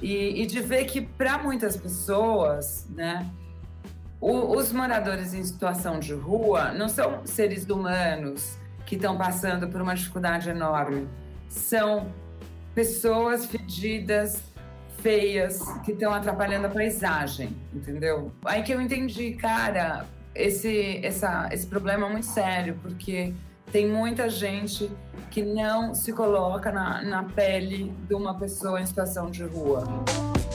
E, e de ver que para muitas pessoas, né, o, os moradores em situação de rua não são seres humanos que estão passando por uma dificuldade enorme. São pessoas fedidas, feias, que estão atrapalhando a paisagem, entendeu? Aí que eu entendi, cara, esse, essa, esse problema é muito sério, porque tem muita gente que não se coloca na, na pele de uma pessoa em situação de rua.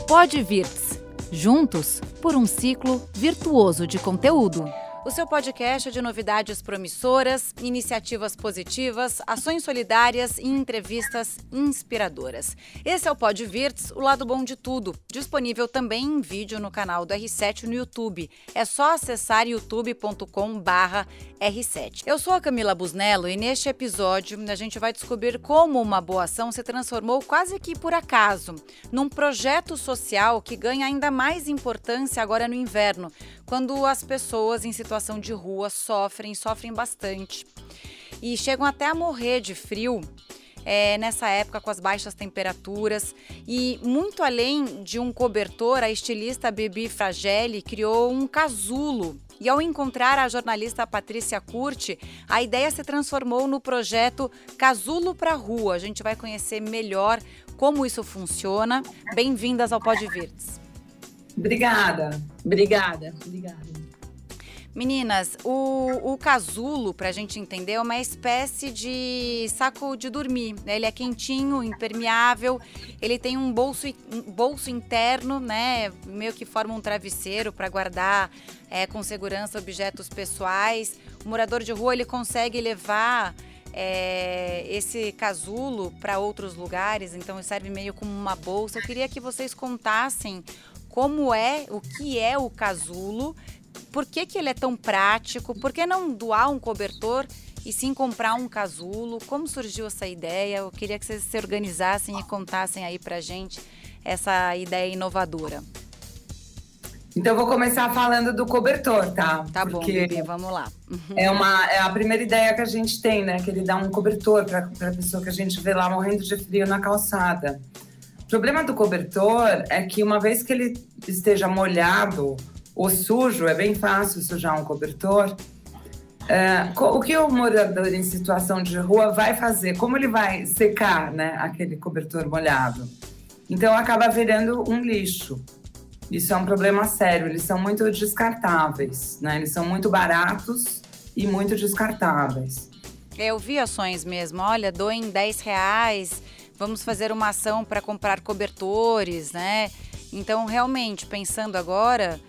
Pode Virts. Juntos por um ciclo virtuoso de conteúdo. O seu podcast de novidades promissoras, iniciativas positivas, ações solidárias e entrevistas inspiradoras. Esse é o Pod Virts, o lado bom de tudo, disponível também em vídeo no canal do R7 no YouTube. É só acessar youtube.com/r7. Eu sou a Camila Busnello e neste episódio a gente vai descobrir como uma boa ação se transformou quase que por acaso num projeto social que ganha ainda mais importância agora no inverno, quando as pessoas em situação de rua sofrem, sofrem bastante e chegam até a morrer de frio. É, nessa época com as baixas temperaturas e muito além de um cobertor, a estilista Bibi Fragelli criou um casulo e ao encontrar a jornalista Patrícia Curti, a ideia se transformou no projeto Casulo para Rua. A gente vai conhecer melhor como isso funciona. Bem-vindas ao Pod Virtus. Obrigada. Obrigada. Obrigada. Meninas, o, o casulo, para a gente entender, é uma espécie de saco de dormir. Né? Ele é quentinho, impermeável, ele tem um bolso, um bolso interno, né? Meio que forma um travesseiro para guardar é, com segurança objetos pessoais. O morador de rua ele consegue levar é, esse casulo para outros lugares, então serve meio como uma bolsa. Eu queria que vocês contassem como é, o que é o casulo, por que, que ele é tão prático, por que não doar um cobertor e sim comprar um casulo? Como surgiu essa ideia? Eu queria que vocês se organizassem e contassem aí pra gente essa ideia inovadora. Então, vou começar falando do cobertor, tá? Tá bom, Porque vamos lá. Uhum. É, uma, é a primeira ideia que a gente tem, né? Que ele dá um cobertor para a pessoa que a gente vê lá morrendo de frio na calçada. O problema do cobertor é que uma vez que ele esteja molhado ou sujo, é bem fácil sujar um cobertor. É, o que o morador em situação de rua vai fazer? Como ele vai secar né, aquele cobertor molhado? Então acaba virando um lixo. Isso é um problema sério. Eles são muito descartáveis, né? Eles são muito baratos e muito descartáveis. Eu vi ações mesmo. Olha, doem 10 reais vamos fazer uma ação para comprar cobertores, né? Então, realmente, pensando agora,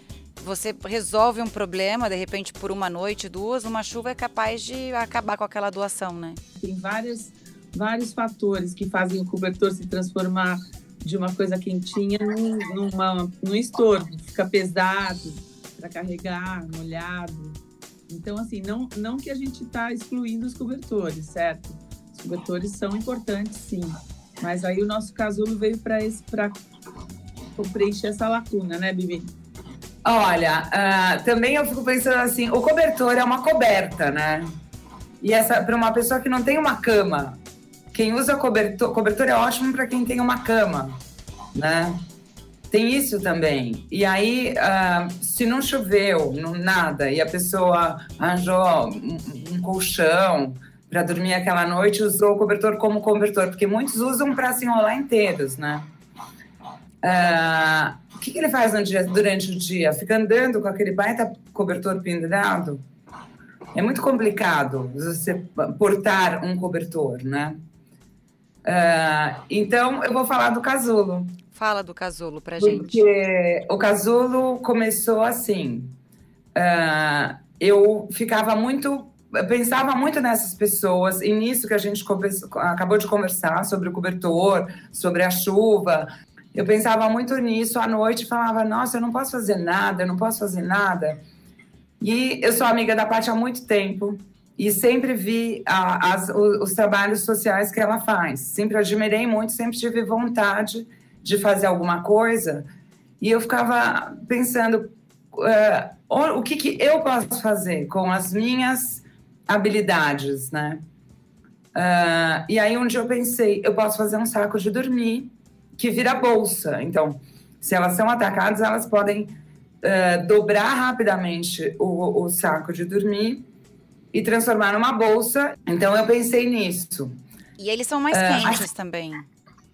você resolve um problema, de repente, por uma noite, duas, uma chuva é capaz de acabar com aquela doação, né? Tem várias, vários fatores que fazem o cobertor se transformar de uma coisa quentinha num, numa, num estorvo. Fica pesado para carregar, molhado. Então, assim, não, não que a gente está excluindo os cobertores, certo? Os cobertores são importantes, sim. Mas aí o nosso casulo veio para preencher essa lacuna, né, Bibi? Olha, uh, também eu fico pensando assim, o cobertor é uma coberta, né? E essa para uma pessoa que não tem uma cama, quem usa cobertor, cobertor é ótimo para quem tem uma cama, né? Tem isso também. E aí, uh, se não choveu, não, nada, e a pessoa arranjou um, um colchão, para dormir aquela noite usou o cobertor como cobertor, porque muitos usam para se enrolar inteiros, né? Uh, o que, que, ele faz dia, durante o dia? Fica andando com aquele baita cobertor pendurado? É muito complicado você portar um cobertor, né? Uh, então, eu vou falar do casulo. Fala do casulo para gente. Porque o casulo começou assim. Uh, eu ficava muito eu pensava muito nessas pessoas, e nisso que a gente acabou de conversar sobre o cobertor, sobre a chuva. Eu pensava muito nisso à noite falava: Nossa, eu não posso fazer nada, eu não posso fazer nada. E eu sou amiga da Paty há muito tempo e sempre vi a, as, os, os, trabalhos sociais que ela faz. Sempre admirei muito, sempre tive vontade de fazer alguma coisa. E eu ficava pensando: uh, o que, que eu posso fazer com as minhas habilidades, né? Uh, e aí um dia eu pensei, eu posso fazer um saco de dormir que vira bolsa. Então, se elas são atacadas, elas podem uh, dobrar rapidamente o, o saco de dormir e transformar numa bolsa. Então, eu pensei nisso. E eles são mais uh, quentes também.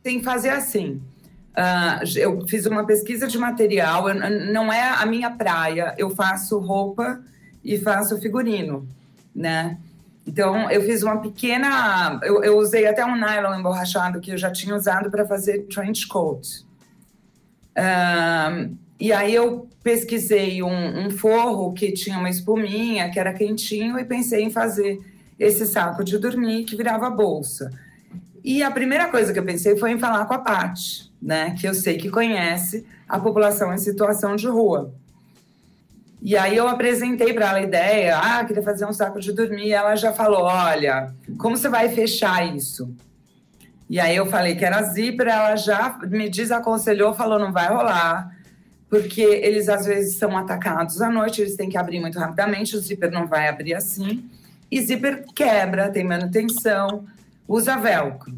Tem que fazer assim. Uh, eu fiz uma pesquisa de material, eu, não é a minha praia. Eu faço roupa e faço figurino, né? Então, eu fiz uma pequena. Eu, eu, usei até um nylon emborrachado que eu já tinha usado para fazer trench coat. Uh, e aí, eu pesquisei um, um, forro que tinha uma espuminha, que era quentinho, e pensei em fazer esse saco de dormir que virava bolsa. E a primeira coisa que eu pensei foi em falar com a Paty, né? Que eu sei que conhece a população em situação de rua. E aí eu apresentei para ela a ideia, ah, queria fazer um saco de dormir. E ela já falou, olha, como você vai fechar isso? E aí eu falei que era zíper, ela já me desaconselhou, falou, não vai rolar, porque eles às vezes são atacados à noite, eles têm que abrir muito rapidamente, o zíper não vai abrir assim. E zíper quebra, tem manutenção, usa velcro.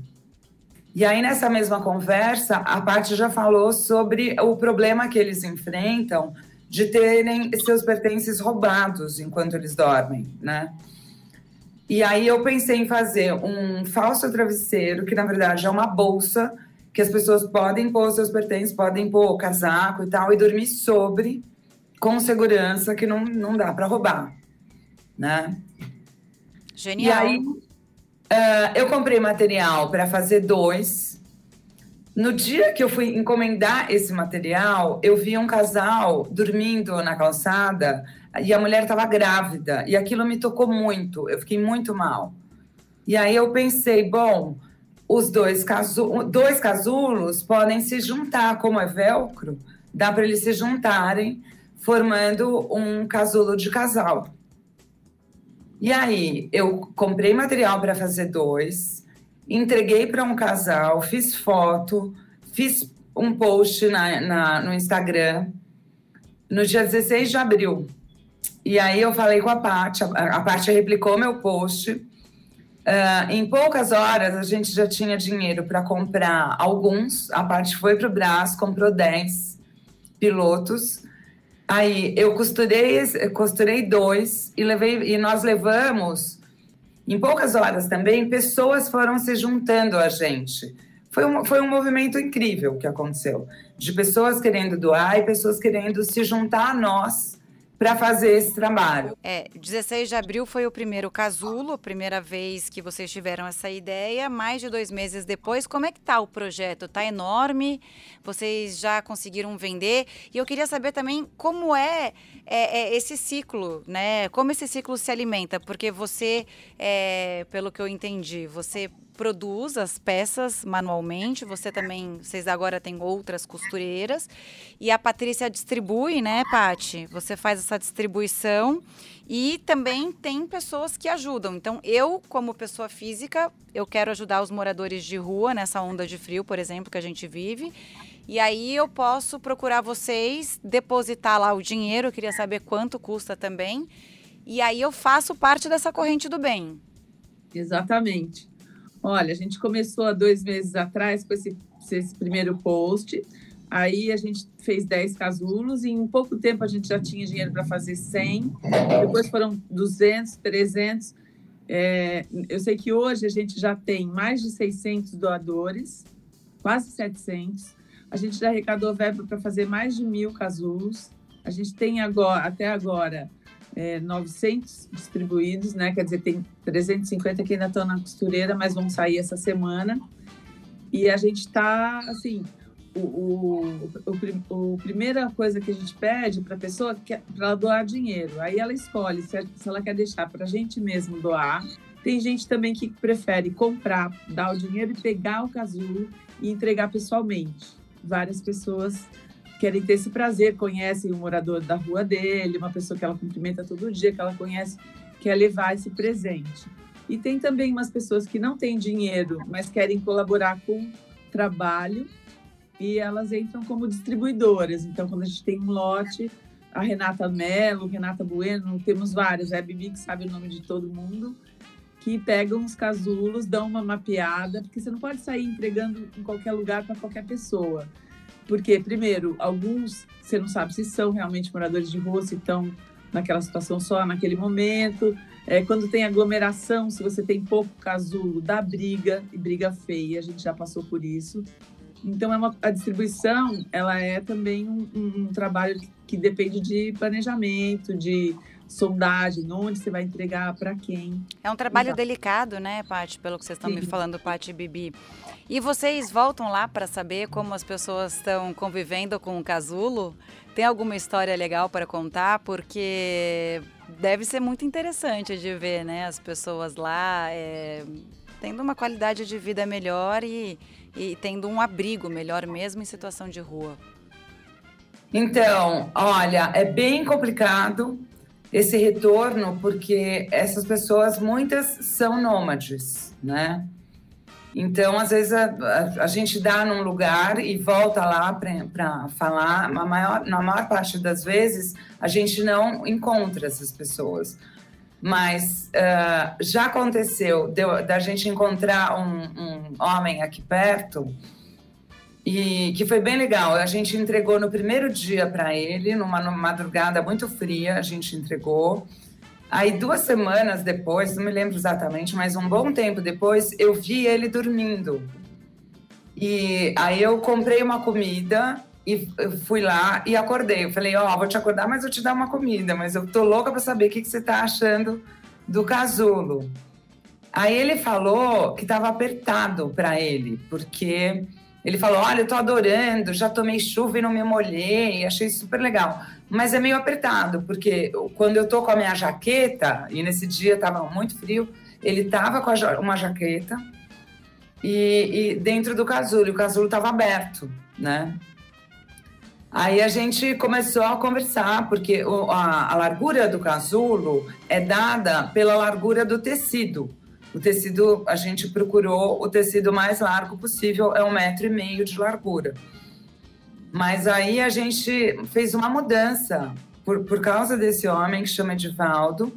E aí, nessa mesma conversa, a parte já falou sobre o problema que eles enfrentam de terem seus pertences roubados enquanto eles dormem, né? E aí eu pensei em fazer um falso travesseiro, que na verdade é uma bolsa que as pessoas podem pôr seus pertences, podem pôr casaco e tal, e dormir sobre, com segurança, que não, não dá para roubar, né? Genial. E aí uh, eu comprei material para fazer dois, no dia que eu fui encomendar esse material, eu vi um casal dormindo na calçada e a mulher estava grávida. E aquilo me tocou muito, eu fiquei muito mal. E aí eu pensei, bom, os dois, casu dois casulos podem se juntar, como é velcro, dá para eles se juntarem, formando um casulo de casal. E aí eu comprei material para fazer dois entreguei para um casal, fiz foto, fiz um post na, na, no Instagram no dia 16 de abril. E aí eu falei com a Paty, a, Paty replicou meu post. Uh, em poucas horas a gente já tinha dinheiro para comprar alguns. A Paty foi para o braço, comprou 10 pilotos. Aí eu costurei, costurei dois e levei e nós levamos em poucas horas também, pessoas foram se juntando a gente. Foi um, foi um movimento incrível que aconteceu, de pessoas querendo doar e pessoas querendo se juntar a nós para fazer esse trabalho. É, 16 de abril foi o primeiro casulo, a primeira vez que vocês tiveram essa ideia. Mais de dois meses depois, como é que tá o projeto? Tá enorme? Vocês já conseguiram vender? E eu queria saber também como é, é, é esse ciclo, né? Como esse ciclo se alimenta? Porque você, é, pelo que eu entendi, você produz as peças manualmente, você também, vocês agora têm outras costureiras, e a Patrícia distribui, né, Pati? Você faz essa distribuição e também tem pessoas que ajudam. Então, eu, como pessoa física, eu quero ajudar os moradores de rua nessa onda de frio, por exemplo, que a gente vive. E aí eu posso procurar vocês, depositar lá o dinheiro, eu queria saber quanto custa também. E aí eu faço parte dessa corrente do bem. Exatamente. Olha, a gente começou há dois meses atrás com esse, esse primeiro post. Aí a gente fez 10 casulos e em pouco tempo a gente já tinha dinheiro para fazer 100. Depois foram 200, 300. É, eu sei que hoje a gente já tem mais de 600 doadores, quase 700. A gente já arrecadou verba para fazer mais de mil casulos. A gente tem agora, até agora, é, 900 distribuídos, né? Quer dizer, tem 350 que ainda estão na costureira, mas vão sair essa semana. E a gente está, assim, o, o, o, o, primeira coisa que a gente pede para a pessoa é para ela doar dinheiro. Aí ela escolhe se, se ela quer deixar para a gente mesmo doar. Tem gente também que prefere comprar, dar o dinheiro e pegar o casulo e entregar pessoalmente. Várias pessoas querem ter esse prazer, conhecem o morador da rua dele, uma pessoa que ela cumprimenta todo dia, que ela conhece, quer levar esse presente. E tem também umas pessoas que não têm dinheiro, mas querem colaborar com trabalho e elas entram como distribuidoras. Então, quando a gente tem um lote, a Renata Mello, Renata Bueno, temos vários, é a Bibi que sabe o nome de todo mundo, que pegam os casulos, dão uma mapeada, porque você não pode sair entregando em qualquer lugar para qualquer pessoa. Porque, primeiro, alguns você não sabe se são realmente moradores de rua, se estão naquela situação só naquele momento. É, quando tem aglomeração, se você tem pouco casulo, dá briga, e briga feia, a gente já passou por isso. Então, é uma, a distribuição, ela é também um, um, um trabalho que, que depende de planejamento, de sondagem, onde você vai entregar, para quem. É um trabalho Exato. delicado, né, Paty, pelo que vocês estão Sim. me falando, Paty e Bibi. E vocês voltam lá para saber como as pessoas estão convivendo com o casulo? Tem alguma história legal para contar? Porque deve ser muito interessante de ver, né, as pessoas lá é, tendo uma qualidade de vida melhor e, e tendo um abrigo melhor mesmo em situação de rua. Então, olha, é bem complicado esse retorno, porque essas pessoas, muitas são nômades, né? Então, às vezes, a, a, a gente dá num lugar e volta lá para falar. Na maior, na maior parte das vezes, a gente não encontra essas pessoas. Mas uh, já aconteceu da gente encontrar um, um homem aqui perto e que foi bem legal. A gente entregou no primeiro dia para ele, numa, madrugada muito fria, a gente entregou. Aí, duas semanas depois, não me lembro exatamente, mas um bom tempo depois, eu vi ele dormindo. E aí eu comprei uma comida e fui lá e acordei. Eu falei, ó, oh, vou te acordar, mas eu te dar uma comida. Mas eu tô louca para saber o que, que você tá achando do casulo. Aí ele falou que estava apertado para ele, porque ele falou: Olha, eu tô adorando, já tomei chuva e não me molhei, achei super legal. Mas é meio apertado, porque quando eu tô com a minha jaqueta, e nesse dia tava muito frio, ele tava com uma jaqueta e, e dentro do casulo, e o casulo tava aberto, né? Aí a gente começou a conversar, porque a, a largura do casulo é dada pela largura do tecido. O tecido, a gente procurou o tecido mais largo possível, é um metro e meio de largura. Mas aí a gente fez uma mudança por, por causa desse homem que chama Edivaldo.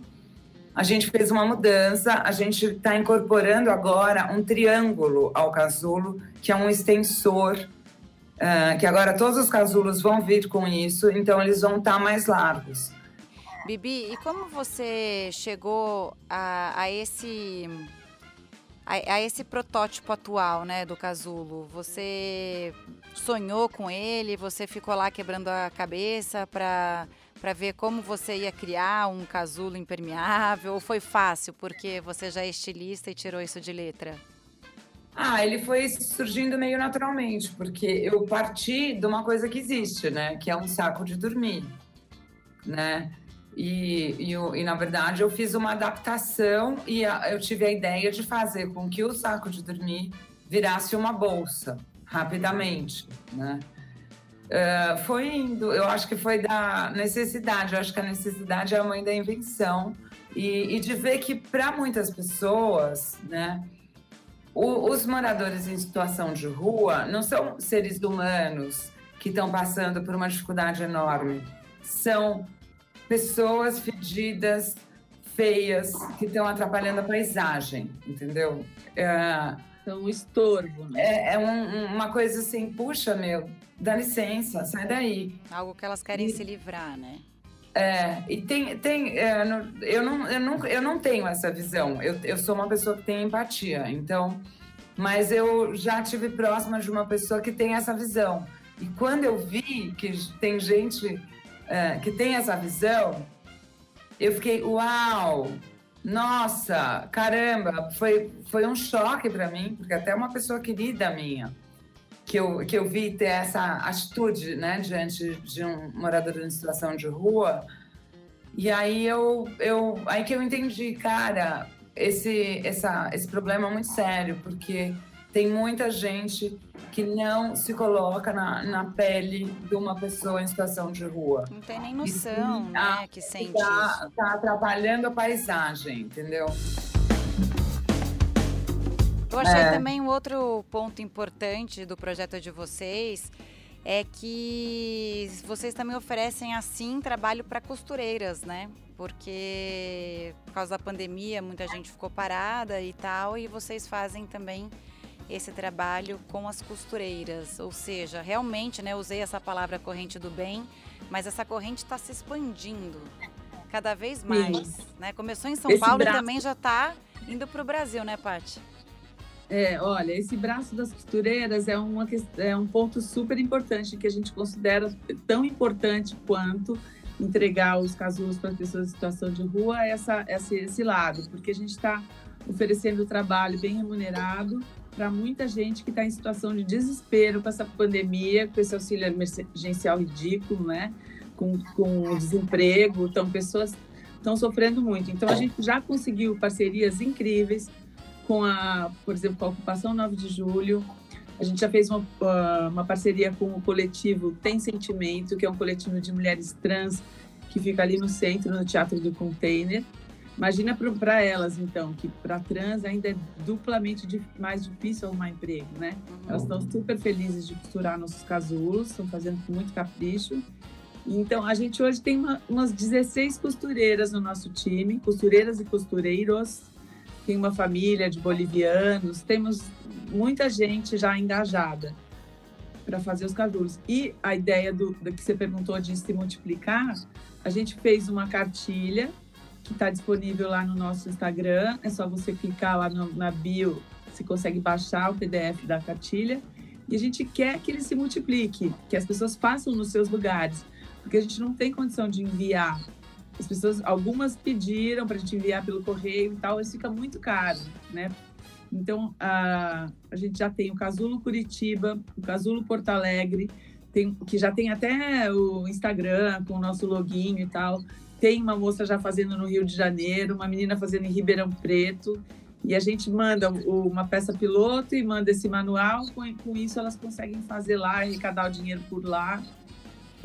A gente fez uma mudança, a gente está incorporando agora um triângulo ao casulo, que é um extensor, uh, que agora todos os casulos vão vir com isso, então eles vão estar tá mais largos. Bibi, e como você chegou a, a esse a, a, esse protótipo atual, né, do casulo? Você sonhou com ele? Você ficou lá quebrando a cabeça para para ver como você ia criar um casulo impermeável? Ou foi fácil porque você já é estilista e tirou isso de letra? Ah, ele foi surgindo meio naturalmente, porque eu parti de uma coisa que existe, né, que é um saco de dormir, né? E, e, e, na verdade eu fiz uma adaptação e a, eu tive a ideia de fazer com que o saco de dormir virasse uma bolsa rapidamente, né? Uh, foi indo, eu acho que foi da necessidade, eu acho que a necessidade é a mãe da invenção e, e de ver que para muitas pessoas, né, o, os moradores em situação de rua não são seres humanos que estão passando por uma dificuldade enorme, são pessoas fedidas, feias, que estão atrapalhando a paisagem, entendeu? É, então, um estorvo. Né? É, é um, uma coisa assim, puxa, meu, dá licença, sai daí. Algo que elas querem e, se livrar, né? É, e tem, tem é, eu, não, eu, não, eu não tenho essa visão. Eu, eu sou uma pessoa que tem empatia, então, mas eu já tive próxima de uma pessoa que tem essa visão. E quando eu vi que tem gente é, que tem essa visão, eu fiquei, uau! Nossa, caramba, foi, foi um choque para mim, porque até uma pessoa querida minha, que eu, que eu vi ter essa atitude, né, diante de um morador em situação de rua, e aí eu, eu aí que eu entendi, cara, esse, essa, esse problema é muito sério, porque tem muita gente que não se coloca na, na pele de uma pessoa em situação de rua. Não tem nem noção, né, tá, que sente tá, isso. Tá atrapalhando a paisagem, entendeu? Eu achei é. também um outro ponto importante do projeto de vocês é que vocês também oferecem assim trabalho para costureiras, né? Porque por causa da pandemia muita gente ficou parada e tal, e vocês fazem também esse trabalho com as costureiras, ou seja, realmente, né, usei essa palavra corrente do bem, mas essa corrente está se expandindo cada vez mais, Sim. né? Começou em São esse Paulo braço... e também já está indo para o Brasil, né, Paty? É, olha, esse braço das costureiras é, uma, é um ponto super importante que a gente considera tão importante quanto entregar os casulos para pessoas em situação de rua, essa, esse, esse lado, porque a gente está oferecendo trabalho bem remunerado para muita gente que está em situação de desespero com essa pandemia, com esse auxílio emergencial ridículo, né? Com, com o desemprego, então pessoas estão sofrendo muito. Então a gente já conseguiu parcerias incríveis com a, por exemplo, com a ocupação 9 de julho. A gente já fez uma, ah, uma parceria com o coletivo Tem Sentimento, que é um coletivo de mulheres trans que fica ali no centro, no Teatro do Container. Imagina para elas, então, que para trans ainda é duplamente mais difícil arrumar emprego, né? Uhum. Elas estão super felizes de costurar nossos casulos, estão fazendo com muito capricho. Então, a gente hoje tem uma, umas 16 costureiras no nosso time, costureiras e costureiros. Tem uma família de bolivianos, temos muita gente já engajada para fazer os casulos. E a ideia do, do que você perguntou de se multiplicar, a gente fez uma cartilha que está disponível lá no nosso Instagram. É só você clicar lá no, na bio, você consegue baixar o PDF da cartilha. E a gente quer que ele se multiplique, que as pessoas façam nos seus lugares, porque a gente não tem condição de enviar. As pessoas, algumas pediram para a gente enviar pelo correio e tal, mas fica muito caro, né? Então, a, a gente já tem o Casulo Curitiba, o Casulo Porto Alegre, tem, que já tem até o Instagram com o nosso login e tal. Tem uma moça já fazendo no Rio de Janeiro, uma menina fazendo em Ribeirão Preto. E a gente manda uma peça piloto e manda esse manual. Com, com isso, elas conseguem fazer lá, arrecadar o dinheiro por lá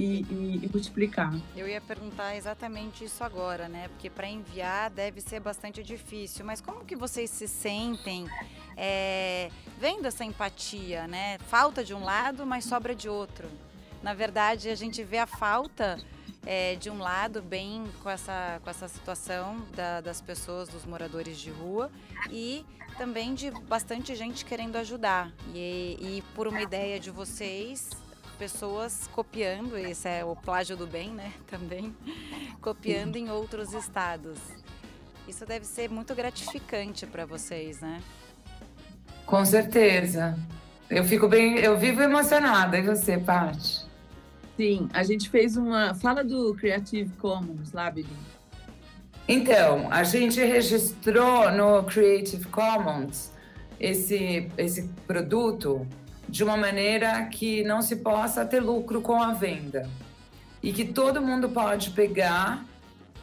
e, e, e multiplicar. Eu ia perguntar exatamente isso agora, né? Porque para enviar deve ser bastante difícil. Mas como que vocês se sentem é, vendo essa empatia, né? Falta de um lado, mas sobra de outro. Na verdade, a gente vê a falta é, de um lado, bem com essa, com essa situação da, das pessoas, dos moradores de rua, e também de bastante gente querendo ajudar. E, e por uma ideia de vocês, pessoas copiando, esse é o plágio do bem, né? Também, copiando em outros estados. Isso deve ser muito gratificante para vocês, né? Com certeza. Eu fico bem, eu vivo emocionada. E você, Paty? Sim, a gente fez uma. Fala do Creative Commons lá, Bibi. Então, a gente registrou no Creative Commons esse, esse produto de uma maneira que não se possa ter lucro com a venda e que todo mundo pode pegar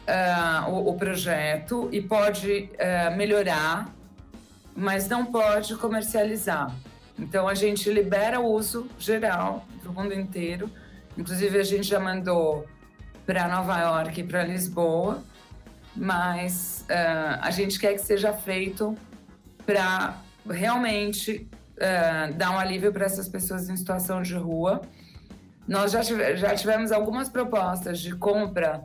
uh, o, o, projeto e pode uh, melhorar, mas não pode comercializar. Então a gente libera o uso geral para o mundo inteiro Inclusive, a gente já mandou para Nova York e para Lisboa, mas uh, a gente quer que seja feito para realmente uh, dar um alívio para essas pessoas em situação de rua. Nós já, tive, já tivemos algumas propostas de compra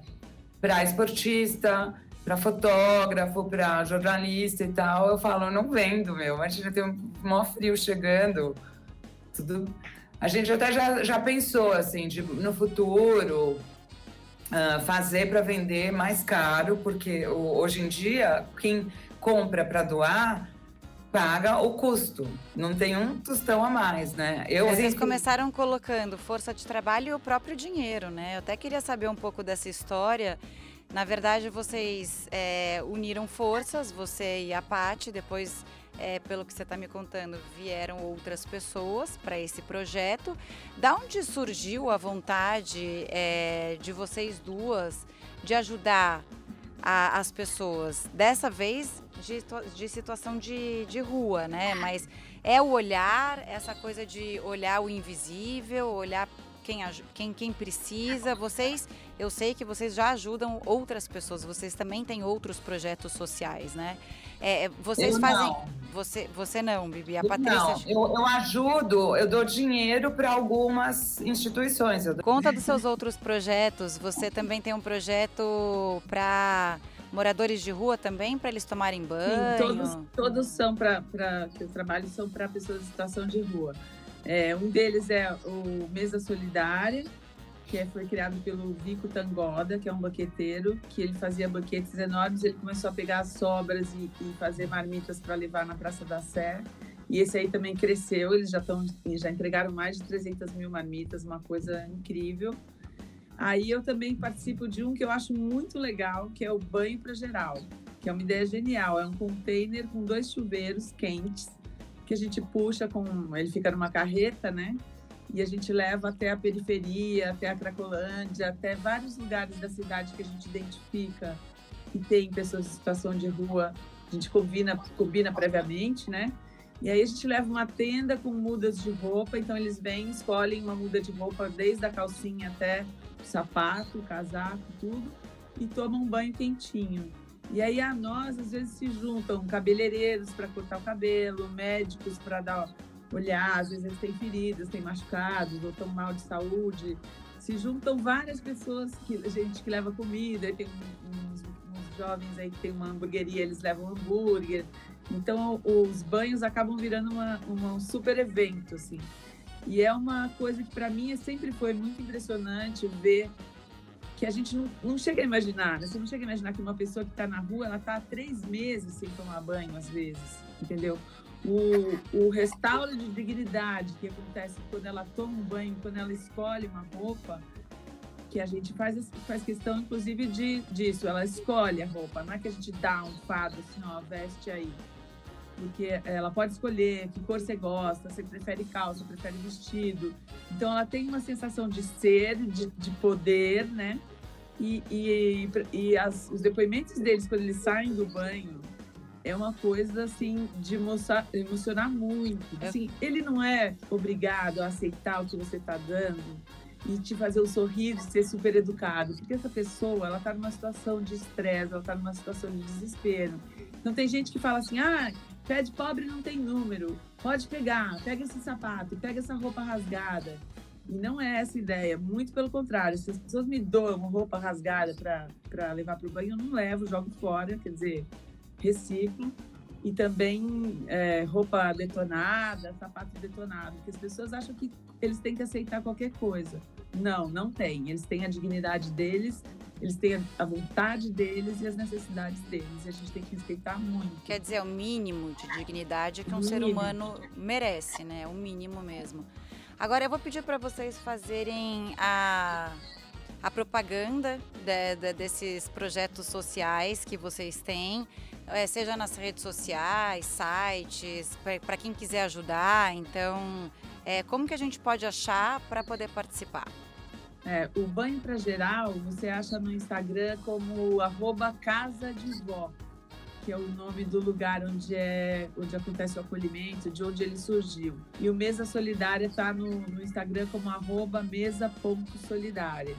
para esportista, para fotógrafo, para jornalista e tal. Eu falo, não vendo, meu. Imagina, tem um maior frio chegando. Tudo a gente até já, já pensou, assim, de, no futuro, uh, fazer para vender mais caro, porque o, hoje em dia, quem compra para doar paga o custo, não tem um tostão a mais, né? Eu, Vocês começaram colocando força de trabalho e o próprio dinheiro, né? Eu até queria saber um pouco dessa história. Na verdade, vocês é, uniram forças, você e a Paty, depois é, pelo que você está me contando, vieram outras pessoas para esse projeto. Da onde surgiu a vontade é, de vocês duas de ajudar a, as pessoas? Dessa vez de, de situação de, de rua, né? Mas é o olhar, essa coisa de olhar o invisível, olhar quem, quem, quem precisa. Vocês, eu sei que vocês já ajudam outras pessoas, vocês também têm outros projetos sociais, né? É, vocês eu fazem. Não. Você, você não, Bibi. A eu Patrícia. Não, eu, eu ajudo, eu dou dinheiro para algumas instituições. Dou... Conta dos seus outros projetos. Você também tem um projeto para moradores de rua também, para eles tomarem banho? Sim, todos, todos são para. Os trabalhos são para pessoas em situação de rua. É, um deles é o Mesa Solidária, que é, foi criado pelo Vico Tangoda, que é um banqueteiro, que ele fazia banquetes enormes. Ele começou a pegar as sobras e, e fazer marmitas para levar na Praça da Sé. E esse aí também cresceu. Eles já estão, já entregaram mais de 300 mil marmitas, uma coisa incrível. Aí eu também participo de um que eu acho muito legal, que é o banho para geral, que é uma ideia genial. É um container com dois chuveiros quentes que a gente puxa com, ele fica numa carreta, né? E a gente leva até a periferia, até a Cracolândia, até vários lugares da cidade que a gente identifica que tem pessoas em situação de rua. A gente combina, combina previamente, né? E aí a gente leva uma tenda com mudas de roupa, então eles vêm, escolhem uma muda de roupa desde a calcinha até o sapato, o casaco, tudo, e tomam um banho quentinho. E aí a nós, às vezes, se juntam cabeleireiros para cortar o cabelo, médicos para dar olhar, às vezes eles têm feridas, têm machucados, ou estão mal de saúde. Se juntam várias pessoas, que, gente que leva comida, tem uns, uns jovens aí que tem uma hamburgueria, eles levam hambúrguer. Então, os banhos acabam virando uma, uma, um super evento, assim. E é uma coisa que, para mim, sempre foi muito impressionante ver que a gente não, não chega a imaginar, né? Você não chega a imaginar que uma pessoa que está na rua, ela está há três meses sem tomar banho, às vezes, entendeu? O, o restauro de dignidade que acontece quando ela toma um banho, quando ela escolhe uma roupa, que a gente faz, faz questão, inclusive, de, disso. Ela escolhe a roupa, não é que a gente dá um fado assim, ó, veste aí. Porque ela pode escolher que cor você gosta, você prefere calça, prefere vestido. Então, ela tem uma sensação de ser, de, de poder, né? E, e, e as, os depoimentos deles, quando eles saem do banho, é uma coisa assim de emocionar, emocionar muito. É. Assim, ele não é obrigado a aceitar o que você está dando e te fazer um sorrir, de ser super educado, porque essa pessoa ela está numa situação de estresse, ela está numa situação de desespero. Então tem gente que fala assim, ah, pé de pobre não tem número, pode pegar, pega esse sapato, pega essa roupa rasgada. E não é essa a ideia, muito pelo contrário. Se as pessoas me dão uma roupa rasgada para levar para o banho, eu não levo, jogo fora, quer dizer, reciclo e também é, roupa detonada, sapato detonado, porque as pessoas acham que eles têm que aceitar qualquer coisa. Não, não tem. Eles têm a dignidade deles, eles têm a vontade deles e as necessidades deles. E a gente tem que respeitar muito. Quer dizer, o mínimo de dignidade que um ser humano merece, né? O mínimo mesmo. Agora eu vou pedir para vocês fazerem a a propaganda de, de, desses projetos sociais que vocês têm, é, seja nas redes sociais, sites, para quem quiser ajudar. Então, é, como que a gente pode achar para poder participar? É, o Banho para Geral você acha no Instagram como arroba Casa de Vó, que é o nome do lugar onde, é, onde acontece o acolhimento, de onde ele surgiu. E o Mesa Solidária está no, no Instagram como arroba mesa.solidária.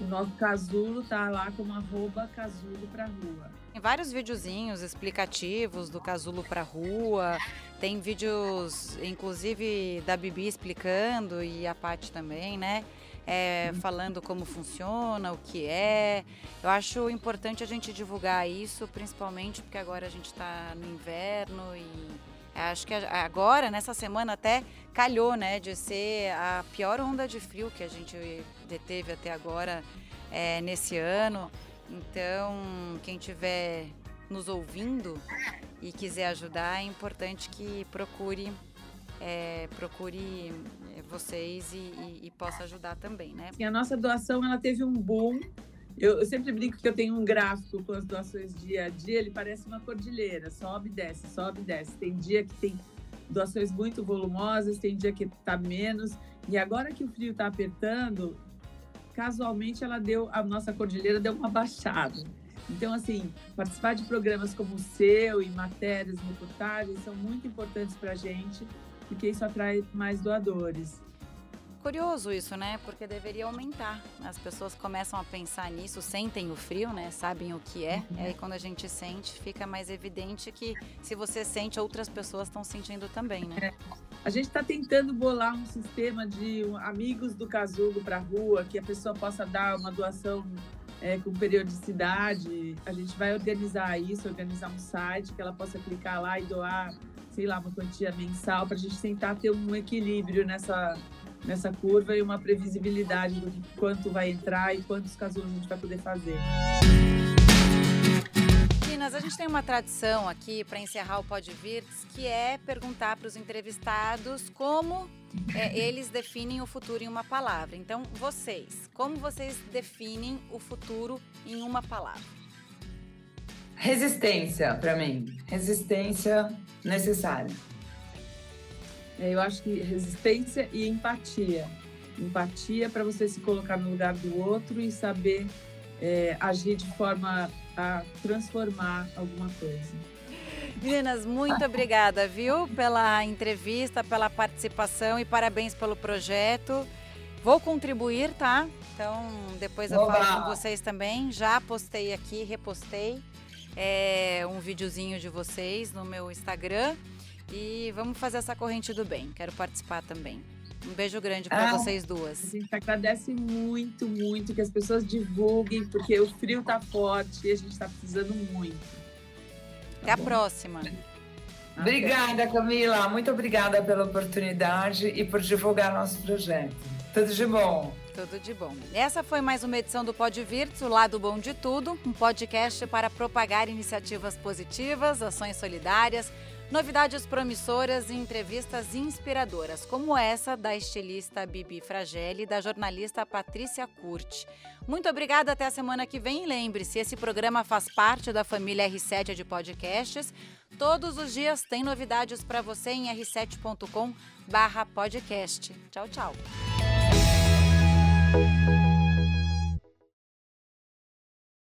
O nosso casulo tá lá como arroba casulo pra rua. Tem vários videozinhos explicativos do casulo pra rua. Tem vídeos, inclusive, da Bibi explicando e a Paty também, né? É, uhum. falando como funciona, o que é. Eu acho importante a gente divulgar isso, principalmente porque agora a gente está no inverno e acho que agora, nessa semana, até calhou, né, de ser a pior onda de frio que a gente deteve até agora é, nesse ano. Então, quem estiver nos ouvindo e quiser ajudar, é importante que procure é, procure é, vocês e, e, e, possa ajudar também, né? A nossa doação ela teve um boom. Eu, eu, sempre brinco que eu tenho um gráfico com as doações dia a dia, ele parece uma cordilheira, sobe e desce, sobe e desce. Tem dia que tem doações muito volumosas, tem dia que está menos. E agora que o frio está apertando, casualmente ela deu, a nossa cordilheira deu uma baixada. Então, assim, participar de programas como o seu e matérias, reportagens são muito importantes para a gente, porque isso atrai mais doadores. Curioso isso, né? Porque deveria aumentar. As pessoas começam a pensar nisso, sentem o frio, né? Sabem o que é. E aí quando a gente sente, fica mais evidente que se você sente, outras pessoas estão sentindo também, né? É. A gente está tentando bolar um sistema de amigos do casulo para a rua, que a pessoa possa dar uma doação é, com periodicidade. A gente vai organizar isso, organizar um site que ela possa clicar lá e doar, sei lá, uma quantia mensal para a gente tentar ter um equilíbrio nessa nessa curva e uma previsibilidade do quanto vai entrar e quantos casulos a gente vai poder fazer. Meninas, a gente tem uma tradição aqui para encerrar o Pode Virts, que é perguntar para os entrevistados como é, eles definem o futuro em uma palavra. Então, vocês, como vocês definem o futuro em uma palavra? Resistência, para mim. Resistência necessária. É, eu acho que resistência e empatia. Empatia para você se colocar no lugar do outro e saber é, agir de forma a transformar alguma coisa. Meninas, muito obrigada, viu, pela entrevista, pela participação e parabéns pelo projeto. Vou contribuir, tá? Então, depois eu Oba. falo com vocês também. Já postei aqui, repostei é, um videozinho de vocês no meu Instagram. E vamos fazer essa corrente do bem. Quero participar também. Um beijo grande para ah, vocês duas. A gente agradece muito, muito que as pessoas divulguem, porque o frio tá forte e a gente está precisando muito. Tá Até bom? a próxima. Obrigada, Camila. Muito obrigada pela oportunidade e por divulgar nosso projeto. Tudo de bom. Tudo de bom. Essa foi mais uma edição do Pode Virtus, o lado bom de tudo, um podcast para propagar iniciativas positivas, ações solidárias, Novidades promissoras e entrevistas inspiradoras, como essa da estilista Bibi Fragelli e da jornalista Patrícia Curti. Muito obrigada, até a semana que vem. Lembre-se, esse programa faz parte da família R7 de podcasts. Todos os dias tem novidades para você em r7.com/podcast. Tchau, tchau.